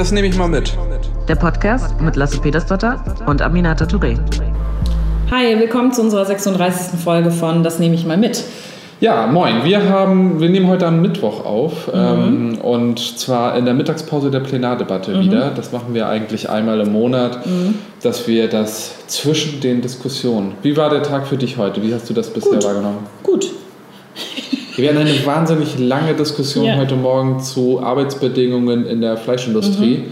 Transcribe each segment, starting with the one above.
Das nehme ich mal mit. Der Podcast mit Lasse Petersdotter und Aminata Touré. Hi, willkommen zu unserer 36. Folge von Das nehme ich mal mit. Ja, moin. Wir haben, wir nehmen heute am Mittwoch auf mhm. ähm, und zwar in der Mittagspause der Plenardebatte mhm. wieder. Das machen wir eigentlich einmal im Monat, mhm. dass wir das zwischen den Diskussionen. Wie war der Tag für dich heute? Wie hast du das bisher Gut. wahrgenommen? Gut. Wir hatten eine wahnsinnig lange Diskussion ja. heute Morgen zu Arbeitsbedingungen in der Fleischindustrie, mhm.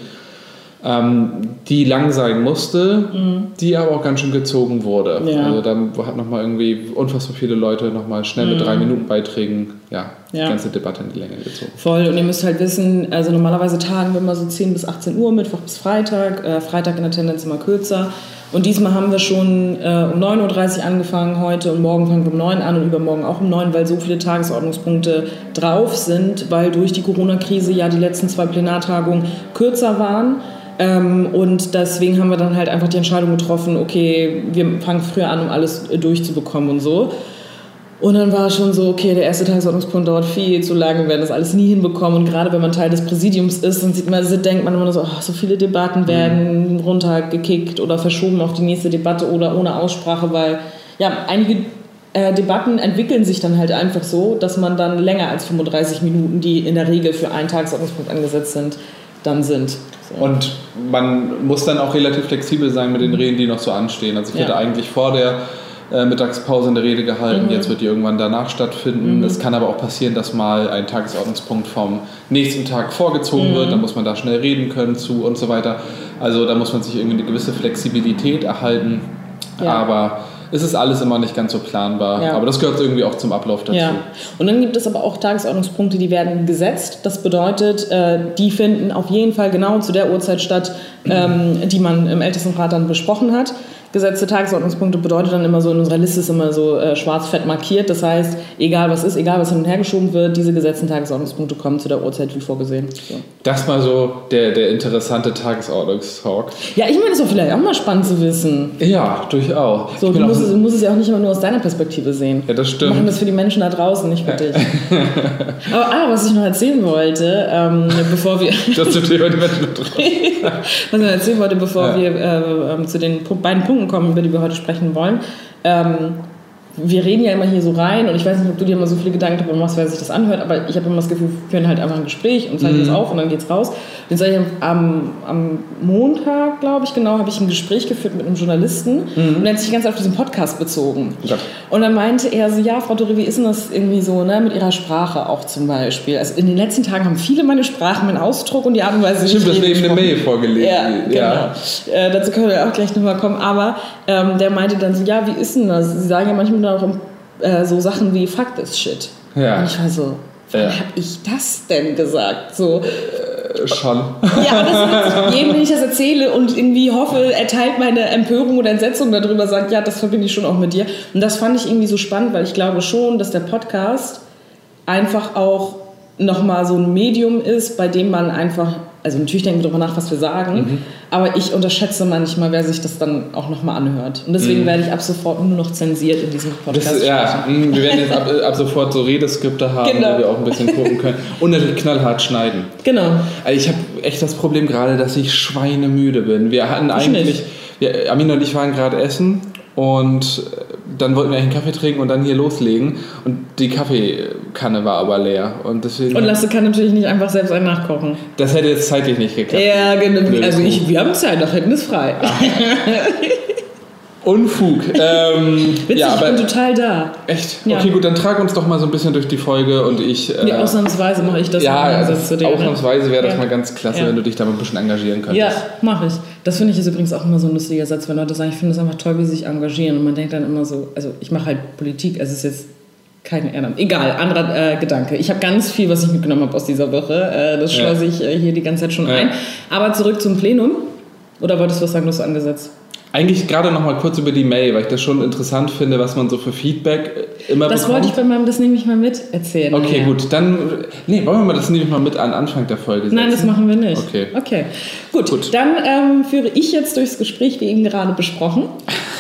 ähm, die lang sein musste, mhm. die aber auch ganz schön gezogen wurde. Ja. Also da hat nochmal irgendwie unfassbar viele Leute nochmal schnell mit mhm. drei Minuten Beiträgen ja, ja, die ganze Debatte in die Länge gezogen. Voll, und ihr müsst halt wissen, also normalerweise tagen wir immer so 10 bis 18 Uhr, Mittwoch bis Freitag, äh, Freitag in der Tendenz immer kürzer. Und diesmal haben wir schon äh, um 9.30 Uhr angefangen heute und morgen fangen wir um 9 Uhr an und übermorgen auch um 9 Uhr, weil so viele Tagesordnungspunkte drauf sind, weil durch die Corona-Krise ja die letzten zwei Plenartagungen kürzer waren. Ähm, und deswegen haben wir dann halt einfach die Entscheidung getroffen, okay, wir fangen früher an, um alles durchzubekommen und so. Und dann war schon so, okay, der erste Tagesordnungspunkt dauert viel zu lange, wir werden das alles nie hinbekommen. Und gerade wenn man Teil des Präsidiums ist, dann sieht man, also denkt man immer so, oh, so viele Debatten werden mhm. runtergekickt oder verschoben auf die nächste Debatte oder ohne Aussprache, weil ja, einige äh, Debatten entwickeln sich dann halt einfach so, dass man dann länger als 35 Minuten, die in der Regel für einen Tagesordnungspunkt angesetzt sind, dann sind. So. Und man muss dann auch relativ flexibel sein mit den Reden, die noch so anstehen. Also ich ja. hätte eigentlich vor der äh, Mittagspause eine Rede gehalten. Mhm. Jetzt wird die irgendwann danach stattfinden. Mhm. Es kann aber auch passieren, dass mal ein Tagesordnungspunkt vom nächsten Tag vorgezogen mhm. wird. Dann muss man da schnell reden können zu und so weiter. Also da muss man sich irgendwie eine gewisse Flexibilität erhalten. Ja. Aber es ist alles immer nicht ganz so planbar. Ja. Aber das gehört irgendwie auch zum Ablauf dazu. Ja. Und dann gibt es aber auch Tagesordnungspunkte, die werden gesetzt. Das bedeutet, äh, die finden auf jeden Fall genau zu der Uhrzeit statt, ähm, die man im Ältestenrat dann besprochen hat gesetzte Tagesordnungspunkte bedeutet dann immer so, in unserer Liste ist immer so äh, schwarz-fett markiert. Das heißt, egal was ist, egal was hin und her geschoben wird, diese gesetzten Tagesordnungspunkte kommen zu der Uhrzeit wie vorgesehen. So. Das mal so der, der interessante Tagesordnungstalk. Ja, ich meine, das ist auch vielleicht auch mal spannend zu wissen. Ja, durchaus. So, du musst, es, musst es ja auch nicht immer nur aus deiner Perspektive sehen. Ja, das stimmt. Wir machen das für die Menschen da draußen, nicht für dich. Aber ah, was ich noch erzählen wollte, ähm, bevor wir... das dir die Menschen da draußen. was ich noch erzählen wollte, bevor ja. wir äh, ähm, zu den beiden Punkten Punkten kommen, über die wir heute sprechen wollen. Ähm, wir reden ja immer hier so rein und ich weiß nicht, ob du dir immer so viele Gedanken darüber machst, wer sich das anhört, aber ich habe immer das Gefühl, wir führen halt einfach ein Gespräch und zeichnen mhm. das auf und dann geht's raus. Und jetzt ich am, am Montag, glaube ich, genau, habe ich ein Gespräch geführt mit einem Journalisten mhm. und der hat sich ganz auf diesen Podcast bezogen. Ja. Und dann meinte er so, ja, Frau Dore, wie ist denn das irgendwie so, ne, mit Ihrer Sprache auch zum Beispiel? Also in den letzten Tagen haben viele meine Sprache, meinen Ausdruck und die Art und Weise, Stimmt, das eben eine Mail vorgelegt. Ja, genau. Ja. Äh, dazu können wir auch gleich nochmal kommen. Aber ähm, der meinte dann so, ja, wie ist denn das? Sie sagen ja manchmal auch äh, so Sachen wie Fuck this shit. Ja. Und ich war so, wann ja. habe ich das denn gesagt? So. Äh, schon. Ja, das jedem, wenn ich das erzähle und irgendwie hoffe, er teilt meine Empörung oder Entsetzung darüber, sagt, ja, das verbinde ich schon auch mit dir. Und das fand ich irgendwie so spannend, weil ich glaube schon, dass der Podcast einfach auch nochmal so ein Medium ist, bei dem man einfach also natürlich denken wir darüber nach, was wir sagen, mhm. aber ich unterschätze manchmal, wer sich das dann auch nochmal anhört. Und deswegen mhm. werde ich ab sofort nur noch zensiert in diesem Podcast. Das, ja, mh, wir werden jetzt ab, ab, sofort so Redeskripte haben, genau. wo wir auch ein bisschen gucken können. Und natürlich knallhart schneiden. Genau. Also ich habe echt das Problem gerade, dass ich schweinemüde bin. Wir hatten eigentlich, wir, Amin und ich waren gerade essen und dann wollten wir einen Kaffee trinken und dann hier loslegen. Und die Kaffeekanne war aber leer. Und, deswegen und Lasse kann natürlich nicht einfach selbst einen nachkochen. Das hätte jetzt zeitlich nicht geklappt. Ja, genau. Also ich, wir haben Zeit, nach hinten ist frei. Unfug. Ähm, Witzig, ja, aber, ich bin total da. Echt? Ja. Okay, gut, dann trag uns doch mal so ein bisschen durch die Folge und ich. Äh, nee, ausnahmsweise mache ich das. Ja, also ne? ausnahmsweise wäre das ja. mal ganz klasse, ja. wenn du dich da mal ein bisschen engagieren könntest. Ja, mache ich. Das finde ich ist übrigens auch immer so ein lustiger Satz, wenn Leute sagen, ich finde es einfach toll, wie sie sich engagieren. Und man denkt dann immer so, also ich mache halt Politik, es ist jetzt kein Ehrenamt. Egal, anderer äh, Gedanke. Ich habe ganz viel, was ich mitgenommen habe aus dieser Woche. Äh, das schleuse ich äh, hier die ganze Zeit schon ein. Aber zurück zum Plenum. Oder wolltest du was sagen, du hast angesetzt? Eigentlich gerade noch mal kurz über die Mail, weil ich das schon interessant finde, was man so für Feedback äh, immer das bekommt. wollte ich bei meinem, das nehme ich mal mit erzählen. Okay, ja. gut, dann, nee, wollen wir mal das nehme ich mal mit an Anfang der Folge setzen? Nein, das machen wir nicht. Okay. Okay, gut, gut. dann ähm, führe ich jetzt durchs Gespräch, wie eben gerade besprochen.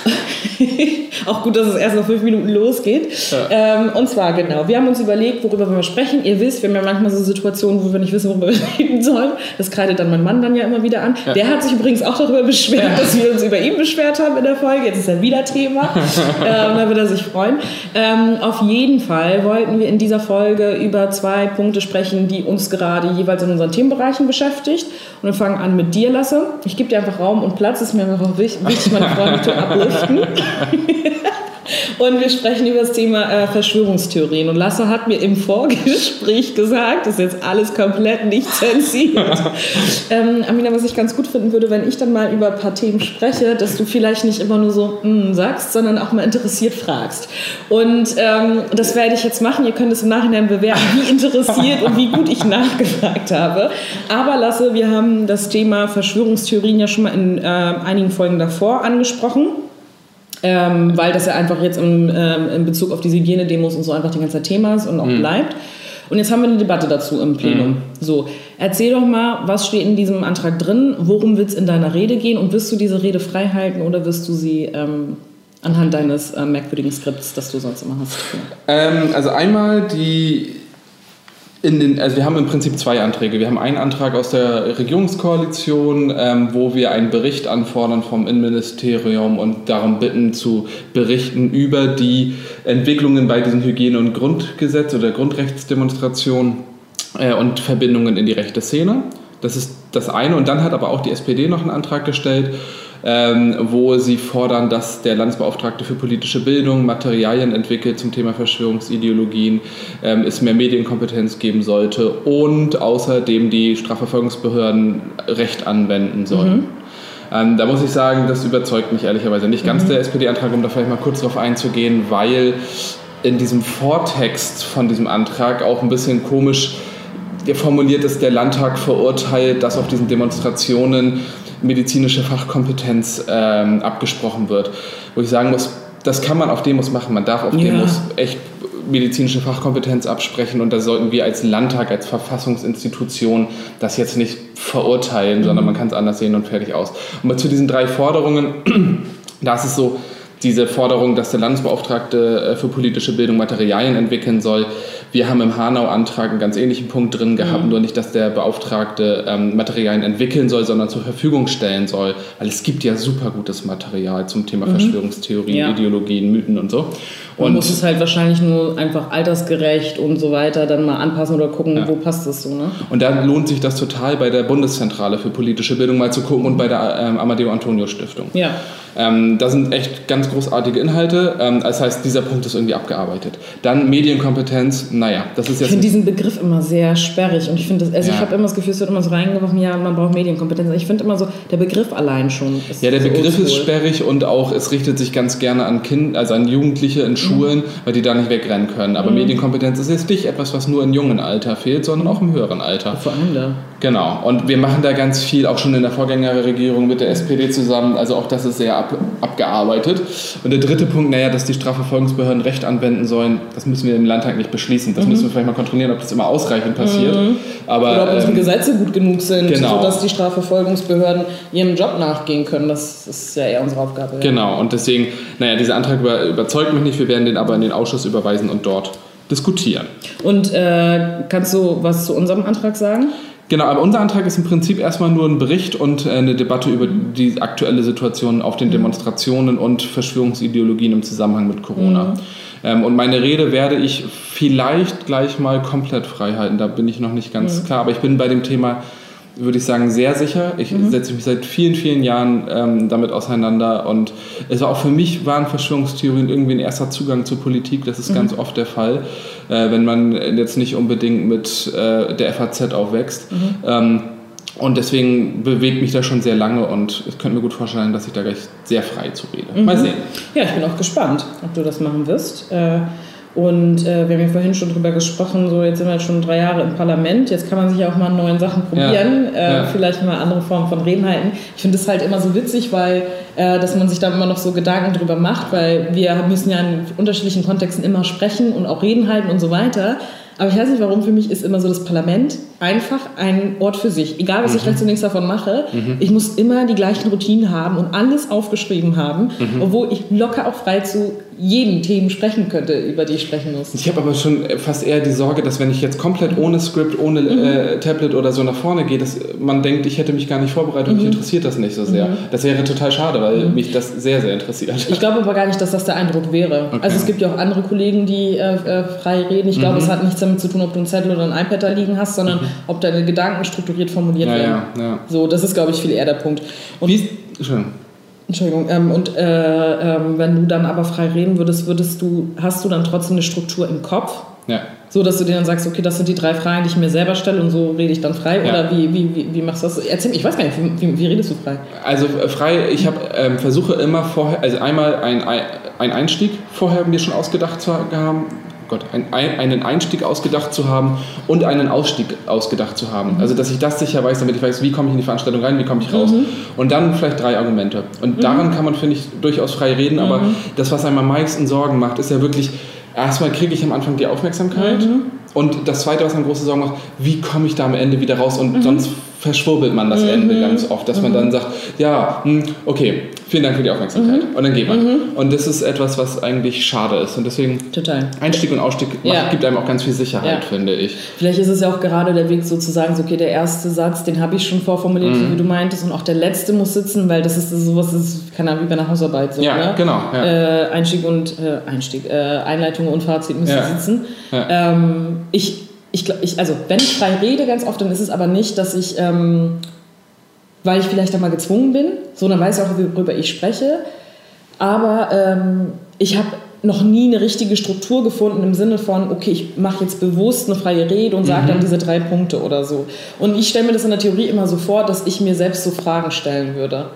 Auch gut, dass es erst nach fünf Minuten losgeht. Ja. Ähm, und zwar, genau, wir haben uns überlegt, worüber wir sprechen. Ihr wisst, wir haben ja manchmal so Situationen, wo wir nicht wissen, worüber wir reden sollen. Das kreidet dann mein Mann dann ja immer wieder an. Ja. Der hat sich übrigens auch darüber beschwert, ja. dass wir uns über ihn beschwert haben in der Folge. Jetzt ist er wieder Thema. ähm, da wird er sich freuen. Ähm, auf jeden Fall wollten wir in dieser Folge über zwei Punkte sprechen, die uns gerade jeweils in unseren Themenbereichen beschäftigt. Und wir fangen an mit dir, Lasse. Ich gebe dir einfach Raum und Platz. Ist mir einfach wichtig, meine Freunde zu upliften. Und wir sprechen über das Thema äh, Verschwörungstheorien. Und Lasse hat mir im Vorgespräch gesagt, das ist jetzt alles komplett nicht zensiert. ähm, Amina, was ich ganz gut finden würde, wenn ich dann mal über ein paar Themen spreche, dass du vielleicht nicht immer nur so mm, sagst, sondern auch mal interessiert fragst. Und ähm, das werde ich jetzt machen. Ihr könnt es im Nachhinein bewerten, wie interessiert und wie gut ich nachgefragt habe. Aber Lasse, wir haben das Thema Verschwörungstheorien ja schon mal in äh, einigen Folgen davor angesprochen. Ähm, weil das ja einfach jetzt im, ähm, in Bezug auf diese Hygienedemos und so einfach die ganze Thema ist und auch mhm. bleibt. Und jetzt haben wir eine Debatte dazu im Plenum. Mhm. So, erzähl doch mal, was steht in diesem Antrag drin? Worum wird es in deiner Rede gehen? Und wirst du diese Rede frei halten oder wirst du sie ähm, anhand deines äh, merkwürdigen Skripts, das du sonst immer hast? Ähm, also einmal die in den, also wir haben im Prinzip zwei Anträge. Wir haben einen Antrag aus der Regierungskoalition, ähm, wo wir einen Bericht anfordern vom Innenministerium und darum bitten zu berichten über die Entwicklungen bei diesen Hygiene- und Grundgesetz oder Grundrechtsdemonstrationen äh, und Verbindungen in die rechte Szene. Das ist das eine. Und dann hat aber auch die SPD noch einen Antrag gestellt, ähm, wo sie fordern, dass der Landesbeauftragte für politische Bildung Materialien entwickelt zum Thema Verschwörungsideologien, ähm, es mehr Medienkompetenz geben sollte und außerdem die Strafverfolgungsbehörden Recht anwenden sollen. Mhm. Ähm, da muss ich sagen, das überzeugt mich ehrlicherweise nicht ganz mhm. der SPD-Antrag, um da vielleicht mal kurz drauf einzugehen, weil in diesem Vortext von diesem Antrag auch ein bisschen komisch formuliert ist, der Landtag verurteilt, dass auf diesen Demonstrationen medizinische Fachkompetenz ähm, abgesprochen wird. Wo ich sagen muss, das kann man auf Demos machen. Man darf auf ja. Demos echt medizinische Fachkompetenz absprechen und da sollten wir als Landtag, als Verfassungsinstitution das jetzt nicht verurteilen, mhm. sondern man kann es anders sehen und fertig aus. Und zu diesen drei Forderungen, da ist es so, diese Forderung, dass der Landesbeauftragte äh, für politische Bildung Materialien entwickeln soll. Wir haben im Hanau-Antrag einen ganz ähnlichen Punkt drin gehabt, mhm. nur nicht, dass der Beauftragte ähm, Materialien entwickeln soll, sondern zur Verfügung stellen soll. Weil es gibt ja super gutes Material zum Thema mhm. Verschwörungstheorien, ja. Ideologien, Mythen und so. Man muss es halt wahrscheinlich nur einfach altersgerecht und so weiter dann mal anpassen oder gucken, ja. wo passt es so. Ne? Und da lohnt sich das total bei der Bundeszentrale für politische Bildung mal zu gucken und bei der ähm, Amadeo Antonio Stiftung. Ja. Ähm, da sind echt ganz großartige Inhalte. Ähm, das heißt, dieser Punkt ist irgendwie abgearbeitet. Dann Medienkompetenz, naja, das ist jetzt. Ich finde diesen Begriff immer sehr sperrig und ich finde, also ja. ich habe immer das Gefühl, es wird immer so reingeworfen, ja, man braucht Medienkompetenz. Ich finde immer so, der Begriff allein schon Ja, der so Begriff ist sperrig und auch, es richtet sich ganz gerne an Kinder, also an Jugendliche in Schulen, mhm. weil die da nicht wegrennen können. Aber mhm. Medienkompetenz ist jetzt nicht etwas, was nur im jungen Alter fehlt, sondern auch im höheren Alter. Vor allem da. Genau. Und wir machen da ganz viel, auch schon in der Vorgängerregierung mit der SPD zusammen. Also auch das ist sehr ab, abgearbeitet. Und der dritte Punkt, naja, dass die Strafverfolgungsbehörden Recht anwenden sollen, das müssen wir im Landtag nicht beschließen. Das mhm. müssen wir vielleicht mal kontrollieren, ob das immer ausreichend passiert. Mhm. Aber, Oder ob unsere ähm, Gesetze gut genug sind, genau. sodass die Strafverfolgungsbehörden ihrem Job nachgehen können. Das ist ja eher unsere Aufgabe. Ja. Genau. Und deswegen, naja, dieser Antrag über, überzeugt mich nicht. Wir werden den aber in den Ausschuss überweisen und dort diskutieren. Und äh, kannst du was zu unserem Antrag sagen? Genau, aber unser Antrag ist im Prinzip erstmal nur ein Bericht und äh, eine Debatte über die aktuelle Situation auf den. Demonstrationen und Verschwörungsideologien im Zusammenhang mit Corona. Mhm. Ähm, und meine Rede werde ich vielleicht gleich mal komplett frei halten, da bin ich noch nicht ganz mhm. klar, aber ich bin bei dem Thema würde ich sagen, sehr sicher. Ich mhm. setze mich seit vielen, vielen Jahren ähm, damit auseinander und es war auch für mich, waren Verschwörungstheorien irgendwie ein erster Zugang zur Politik. Das ist mhm. ganz oft der Fall, äh, wenn man jetzt nicht unbedingt mit äh, der FAZ aufwächst. Mhm. Ähm, und deswegen bewegt mich das schon sehr lange und ich könnte mir gut vorstellen, dass ich da gleich sehr frei zu rede. Mal mhm. sehen. Ja, ich bin auch gespannt, ob du das machen wirst. Äh und äh, wir haben ja vorhin schon drüber gesprochen, so jetzt sind wir schon drei Jahre im Parlament, jetzt kann man sich ja auch mal neuen Sachen probieren, ja, äh, ja. vielleicht mal andere Formen von Reden halten. Ich finde es halt immer so witzig, weil äh, dass man sich da immer noch so Gedanken drüber macht, weil wir müssen ja in unterschiedlichen Kontexten immer sprechen und auch Reden halten und so weiter. Aber ich weiß nicht, warum für mich ist immer so das Parlament einfach ein Ort für sich. Egal, was ich rechts und links davon mache, ich muss immer die gleichen Routinen haben und alles aufgeschrieben haben, obwohl ich locker auch frei zu jeden Themen sprechen könnte, über die ich sprechen muss. Ich habe aber schon fast eher die Sorge, dass wenn ich jetzt komplett ohne Skript, ohne äh, Tablet oder so nach vorne gehe, dass man denkt, ich hätte mich gar nicht vorbereitet und mich interessiert das nicht so sehr. Das wäre total schade, weil mich das sehr, sehr interessiert. Ich glaube aber gar nicht, dass das der Eindruck wäre. Okay. Also es gibt ja auch andere Kollegen, die äh, äh, frei reden. Ich glaube, es hat nichts damit zu tun, ob du einen Zettel oder ein iPad da liegen hast, sondern ob deine Gedanken strukturiert formuliert Ja, werden. ja, ja. So, das ist, glaube ich, viel eher der Punkt. Und, Wie, schön. Entschuldigung, ähm, und äh, ähm, wenn du dann aber frei reden würdest, würdest du, hast du dann trotzdem eine Struktur im Kopf? Ja. So, dass du dir dann sagst, okay, das sind die drei Fragen, die ich mir selber stelle und so rede ich dann frei? Ja. Oder wie, wie, wie, wie machst du das? Erzähl mir, ich weiß gar nicht, wie, wie, wie redest du frei? Also äh, frei, ich habe ähm, versuche immer vorher, also einmal ein, ein Einstieg vorher mir schon ausgedacht zu haben, Gott, ein, ein, einen Einstieg ausgedacht zu haben und einen Ausstieg ausgedacht zu haben. Also dass ich das sicher weiß, damit ich weiß, wie komme ich in die Veranstaltung rein, wie komme ich raus. Und dann vielleicht drei Argumente. Und daran kann man, finde ich, durchaus frei reden, aber das, was einem am meisten Sorgen macht, ist ja wirklich, erstmal kriege ich am Anfang die Aufmerksamkeit und das Zweite, was einem große Sorgen macht, wie komme ich da am Ende wieder raus? Und sonst verschwurbelt man das Ende ganz oft, dass man dann sagt, ja, hm, okay, vielen Dank für die Aufmerksamkeit und dann geht man. Und das ist etwas, was eigentlich schade ist und deswegen Total. Einstieg und Ausstieg macht, Ja. gibt einem auch ganz viel Sicherheit, Ja. finde ich. Vielleicht ist es ja auch gerade der Weg sozusagen, so, okay, der erste Satz, den habe ich schon vorformuliert, Mhm. wie du meintest, und auch der letzte muss sitzen, weil das ist sowas, das ist, keine Ahnung, wie bei einer Hausarbeit. So, Ja, ne? genau, ja. Äh, Einstieg und äh, Einstieg, äh, Einleitung und Fazit müssen sitzen. Ähm, ich, ich, also wenn ich frei rede, ganz oft, dann ist es aber nicht, dass ich, ähm, weil ich vielleicht einmal gezwungen bin, so dann weiß ich auch, worüber ich spreche. Aber ähm, ich habe noch nie eine richtige Struktur gefunden im Sinne von, okay, ich mache jetzt bewusst eine freie Rede und sage dann diese drei Punkte oder so. Und ich stelle mir das in der Theorie immer so vor, dass ich mir selbst so Fragen stellen würde.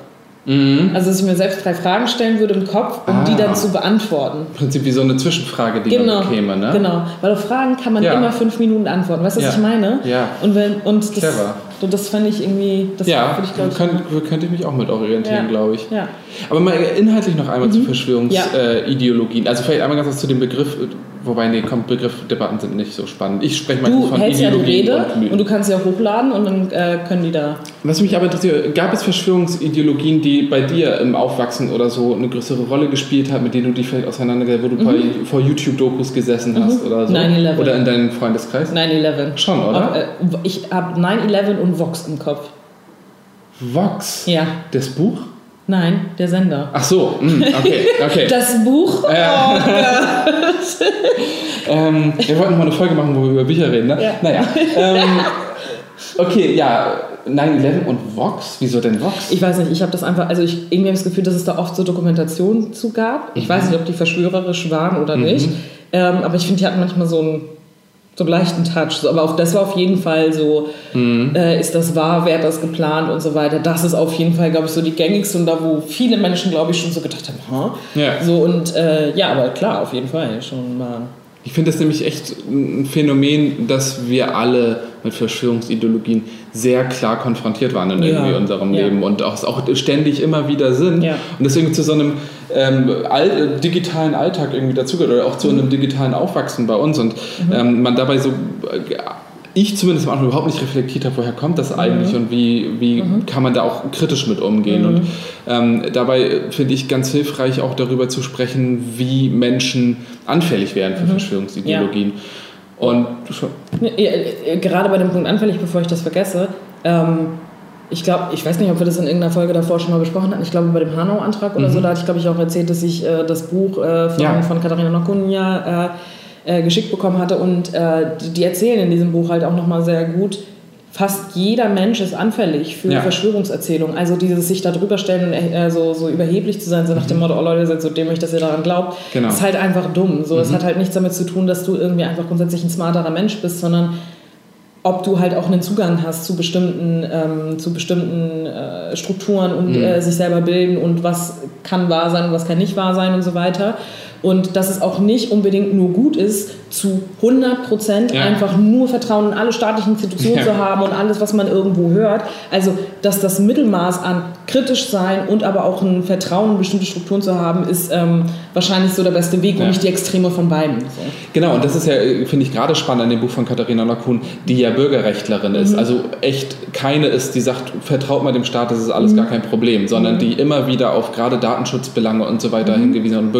Also, dass ich mir selbst drei Fragen stellen würde im Kopf, um Ah. die dann zu beantworten. Im Prinzip wie so eine Zwischenfrage, die Genau, man bekäme, ne? genau. Weil auf Fragen kann man Ja. immer fünf Minuten antworten. Weißt du, was Ja. ich meine? Ja. Und, wenn, und das, Clever. So, das fand ich irgendwie, das Ja, ich, ich, könnt, könnte ich mich auch mit orientieren, Ja. glaube ich. Ja. Aber mal inhaltlich noch einmal zu Ja. Verschwörungsideologien. Also vielleicht einmal ganz was zu dem Begriff, wobei, nee, komm, Begriffdebatten sind nicht so spannend. Ich spreche mal von hältst ja Ideologien Rede und und du kannst sie auch hochladen und dann äh, können die da. Was mich aber interessiert, gab es Verschwörungsideologien, die bei dir im Aufwachsen oder so eine größere Rolle gespielt haben, mit denen du dich vielleicht auseinandergesetzt, wo du bei, vor YouTube-Dokus gesessen hast oder so? 9/11. Oder in deinem Freundeskreis? 9-11. Schon, oder? Auf, äh, ich habe 9-11 und Vox im Kopf. Vox? Ja. Das Buch? Nein, der Sender. Ach so, mm, okay, okay. Das Buch? Ja. Oh Gott. Ähm, wir wollten mal eine Folge machen, wo wir über Bücher reden, ne? Ja. Naja. Ähm, okay, ja. 9-11 und Vox? Wieso denn Vox? Ich weiß nicht, ich habe das einfach, also ich irgendwie habe ich das Gefühl, dass es da oft so Dokumentationen zu gab. Ich weiß nicht, ob die verschwörerisch waren oder nicht. Ähm, aber ich finde, die hatten manchmal so einen, so einen leichten Touch. So, aber auch das war auf jeden Fall so, äh, ist das wahr, wer hat das geplant und so weiter. Das ist auf jeden Fall, glaube ich, so die gängigste und da, wo viele Menschen, glaube ich, schon so gedacht haben, ha? Ja. So und äh, ja, aber klar, auf jeden Fall schon mal. Ich finde das nämlich echt ein Phänomen, dass wir alle mit Verschwörungsideologien sehr klar konfrontiert waren in Ja, irgendwie unserem ja. Leben und auch, auch ständig immer wieder sind. Ja. Und deswegen zu so einem ähm, all, äh, digitalen Alltag irgendwie dazugehört oder auch Mhm. zu einem digitalen Aufwachsen bei uns und ähm, man dabei so, äh, ich zumindest am Anfang überhaupt nicht reflektiert habe, woher kommt Mhm. das eigentlich und wie, wie kann man da auch kritisch mit umgehen. Mhm. Und ähm, dabei finde ich ganz hilfreich auch darüber zu sprechen, wie Menschen anfällig werden für Verschwörungsideologien. Und schon, Ja, äh, Gerade bei dem Punkt anfällig, bevor ich das vergesse, ähm, ich glaube, ich weiß nicht, ob wir das in irgendeiner Folge davor schon mal besprochen hatten. Ich glaube, bei dem Hanau-Antrag oder so, da hatte ich, glaube ich, auch erzählt, dass ich äh, das Buch äh, von, Ja. von Katharina Nokunja äh, äh, geschickt bekommen hatte. Und äh, die, die erzählen in diesem Buch halt auch nochmal sehr gut, fast jeder Mensch ist anfällig für Ja. Verschwörungserzählungen. Also dieses sich da drüber stellen und äh, so, so überheblich zu sein, so nach dem Motto, oh Leute, ihr seid so dämlich, dass ihr daran glaubt, Genau. ist halt einfach dumm. So, Es hat halt nichts damit zu tun, dass du irgendwie einfach grundsätzlich ein smarterer Mensch bist, sondern ob du halt auch einen Zugang hast zu bestimmten, ähm, zu bestimmten äh, Strukturen und äh, sich selber bilden und was kann wahr sein und was kann nicht wahr sein und so weiter. Und dass es auch nicht unbedingt nur gut ist, zu 100 Prozent ja. einfach nur Vertrauen in alle staatlichen Institutionen ja. zu haben und alles, was man irgendwo hört. Also, dass das Mittelmaß an kritisch sein und aber auch ein Vertrauen in bestimmte Strukturen zu haben, ist ähm, wahrscheinlich so der beste Weg und nicht die Extreme von beiden. So. Genau, und das ist ja, finde ich, gerade spannend an dem Buch von Katharina Lackun, die ja Bürgerrechtlerin ist. Mhm. Also echt keine ist, die sagt, vertraut mal dem Staat, das ist alles mhm. gar kein Problem, sondern mhm. die immer wieder auf gerade Datenschutzbelange und so weiter mhm. hingewiesen und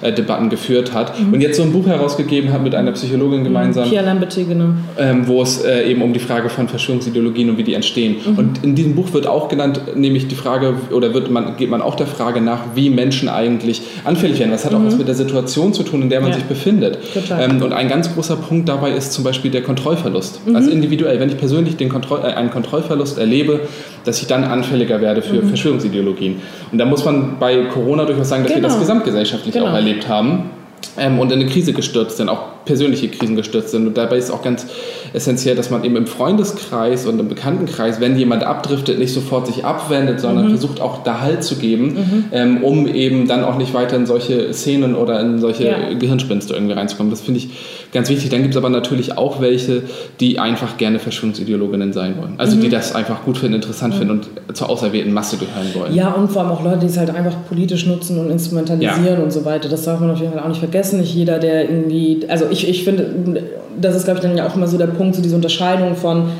Bürgerrechtsdebatten geführt hat. Mhm. Und jetzt so ein Buch herausgegeben hat mit einer Psychologin gemeinsam. Pia Lamberti, genau. Ähm, wo es äh, eben um die Frage von Verschwörungsideologien und wie die entstehen. Mhm. Und in diesem Buch wird auch genannt, nämlich die Frage, oder wird man, geht man auch der Frage nach, wie Menschen eigentlich anfällig werden. Das hat auch was mit der Situation zu tun, in der man ja. sich befindet. Ähm, und ein ganz großer Punkt dabei ist zum Beispiel der Kontrollverlust. Also individuell, wenn ich persönlich den Kontroll, äh, einen Kontrollverlust erlebe, dass ich dann anfälliger werde für mhm. Verschwörungsideologien. Und da muss man bei Corona durchaus sagen, dass genau. wir das genau. gesamtgesellschaftlich genau. auch erlebt haben ähm, und in eine Krise gestürzt sind, auch persönliche Krisen gestürzt sind. Und dabei ist auch ganz essentiell, dass man eben im Freundeskreis und im Bekanntenkreis, wenn jemand abdriftet, nicht sofort sich abwendet, sondern mhm. versucht auch da Halt zu geben, mhm. ähm, um eben dann auch nicht weiter in solche Szenen oder in solche ja. Gehirnspinste irgendwie reinzukommen. Das finde ich ganz wichtig. Dann gibt es aber natürlich auch welche, die einfach gerne Verschwörungsideologinnen sein wollen. Also mhm. die das einfach gut finden, interessant mhm. finden und zur auserwählten Masse gehören wollen. Ja, und vor allem auch Leute, die es halt einfach politisch nutzen und instrumentalisieren ja. und so weiter. Das darf man auf jeden Fall auch nicht vergessen. Nicht jeder, der irgendwie, also ich, ich finde, das ist, glaube ich, dann ja auch immer so der Punkt, so diese Unterscheidung von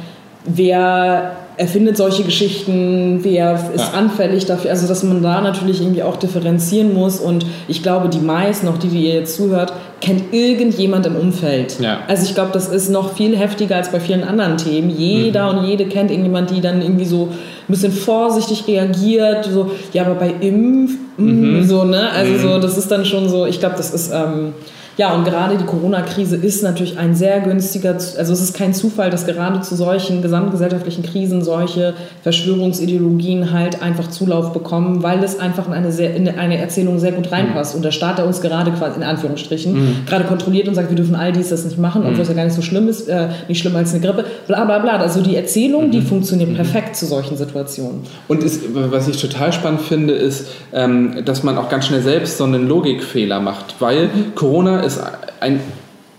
wer erfindet solche Geschichten, wer ist ja. anfällig dafür, also dass man da natürlich irgendwie auch differenzieren muss und ich glaube, die meisten, auch die, die ihr jetzt zuhört, kennt irgendjemand im Umfeld. Ja. Also ich glaube, das ist noch viel heftiger als bei vielen anderen Themen. Jeder mhm. und jede kennt irgendjemand, die dann irgendwie so ein bisschen vorsichtig reagiert, so, ja, aber bei Impf, mm, mhm. so, ne, also mhm. so, das ist dann schon so, ich glaube, das ist... Ähm, ja, und gerade die Corona-Krise ist natürlich ein sehr günstiger, also es ist kein Zufall, dass gerade zu solchen gesamtgesellschaftlichen Krisen solche Verschwörungsideologien halt einfach Zulauf bekommen, weil es einfach in eine, sehr, in eine Erzählung sehr gut reinpasst. Mhm. Und der Staat, der uns gerade quasi in Anführungsstrichen mhm. gerade kontrolliert und sagt, wir dürfen all dies das nicht machen, obwohl mhm. es ja gar nicht so schlimm ist, äh, nicht schlimmer als eine Grippe, bla bla bla. Also die Erzählung, die mhm. funktioniert mhm. perfekt zu solchen Situationen. Und ist, was ich total spannend finde, ist, ähm, dass man auch ganz schnell selbst so einen Logikfehler macht, weil mhm. Corona ist ist ein,